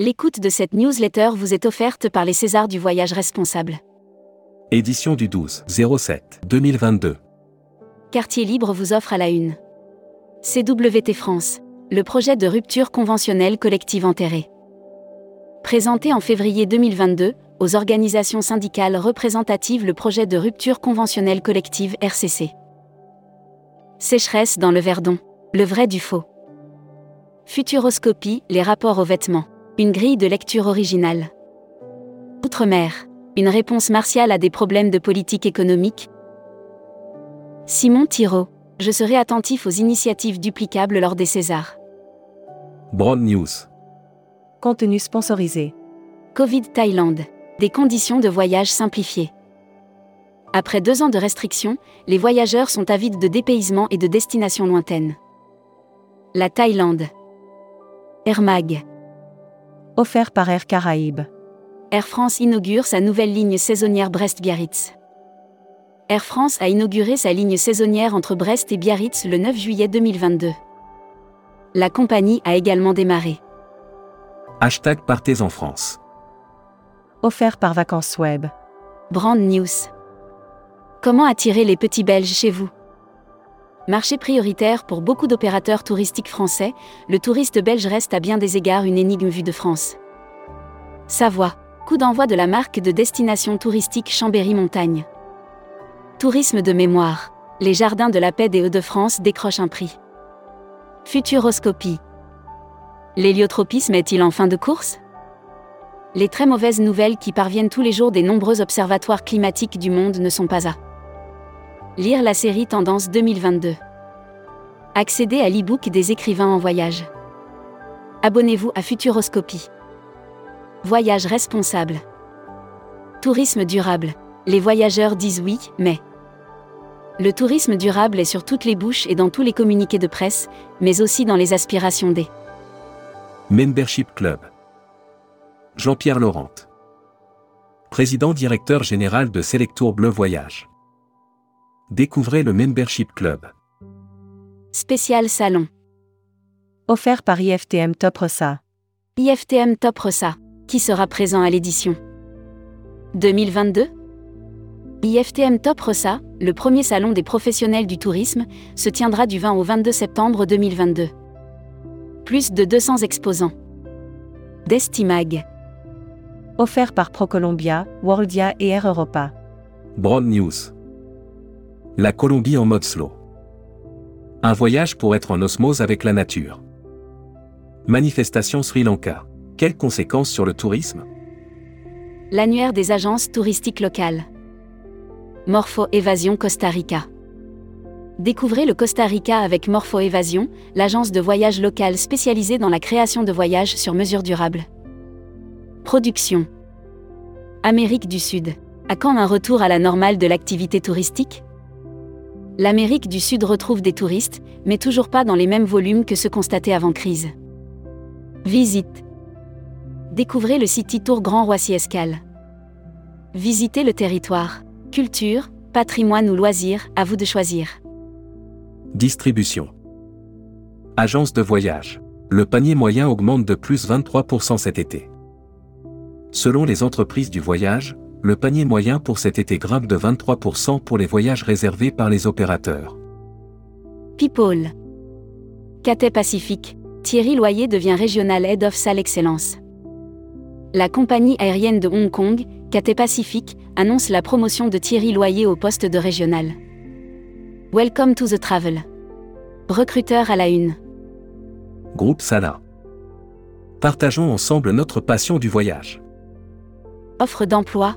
L'écoute de cette newsletter vous est offerte par les Césars du voyage responsable. Édition du 12 07 2022. Quartier Libre vous offre à la une. CWT France, le projet de rupture conventionnelle collective enterré. Présenté en février 2022 aux organisations syndicales représentatives le projet de rupture conventionnelle collective RCC. Sécheresse dans le Verdon, le vrai du faux. Futuroscopie, les rapports aux vêtements. Une grille de lecture originale. Outre-mer, une réponse martiale à des problèmes de politique économique. Simon Thiraud, je serai attentif aux initiatives duplicables lors des Césars. Broad News. Contenu sponsorisé. Covid Thaïlande. Des conditions de voyage simplifiées. Après deux ans de restrictions, les voyageurs sont avides de dépaysement et de destinations lointaines. La Thaïlande. Air Mag. Offert par Air Caraïbes. Air France inaugure sa nouvelle ligne saisonnière Brest-Biarritz. Air France a inauguré sa ligne saisonnière entre Brest et Biarritz le 9 juillet 2022. La compagnie a également démarré. Hashtag Partez en France. Offert par Vacances Web. Brand News. Comment attirer les petits Belges chez vous? Marché prioritaire pour beaucoup d'opérateurs touristiques français, le touriste belge reste à bien des égards une énigme vue de France. Savoie, coup d'envoi de la marque de destination touristique Chambéry-Montagne. Tourisme de mémoire, les jardins de la paix des Hauts-de-France décrochent un prix. Futuroscopie. L'héliotropisme est-il en fin de course? Les très mauvaises nouvelles qui parviennent tous les jours des nombreux observatoires climatiques du monde ne sont pas à. Lire la série Tendance 2022. Accéder à l'e-book des écrivains en voyage. Abonnez-vous à Futuroscopie. Voyage responsable. Tourisme durable. Les voyageurs disent oui, mais... Le tourisme durable est sur toutes les bouches et dans tous les communiqués de presse, mais aussi dans les aspirations des Membership Club. Jean-Pierre Laurent. Président directeur général de Selectour Bleu Voyage. Découvrez le Membership Club. Spécial Salon. Offert par IFTM Top Ressa. IFTM Top Ressa, qui sera présent à l'édition 2022 IFTM Top Ressa, le premier salon des professionnels du tourisme, se tiendra du 20 au 22 septembre 2022. Plus de 200 exposants. Destimag. Offert par ProColombia, Worldia et Air Europa. Broad News. La Colombie en mode slow. Un voyage pour être en osmose avec la nature. Manifestation Sri Lanka. Quelles conséquences sur le tourisme? L'annuaire des agences touristiques locales. Morpho Évasion Costa Rica. Découvrez le Costa Rica avec Morpho Évasion, l'agence de voyage locale spécialisée dans la création de voyages sur mesure durable. Production. Amérique du Sud. À quand un retour à la normale de l'activité touristique? L'Amérique du Sud retrouve des touristes, mais toujours pas dans les mêmes volumes que ceux constatés avant crise. Visite. Découvrez le City Tour Grand Roissy Escale. Visitez le territoire. Culture, patrimoine ou loisirs, à vous de choisir. Distribution. Agence de voyage. Le panier moyen augmente de plus 23% cet été. Selon les entreprises du voyage, le panier moyen pour cet été grimpe de 23% pour les voyages réservés par les opérateurs. People. Cathay Pacifique, Thierry Loyer devient Régional Head of Sale Excellence. La compagnie aérienne de Hong Kong, Cathay Pacifique, annonce la promotion de Thierry Loyer au poste de régional. Welcome to the travel. Recruteur à la une. Groupe Sala. Partageons ensemble notre passion du voyage. Offre d'emploi.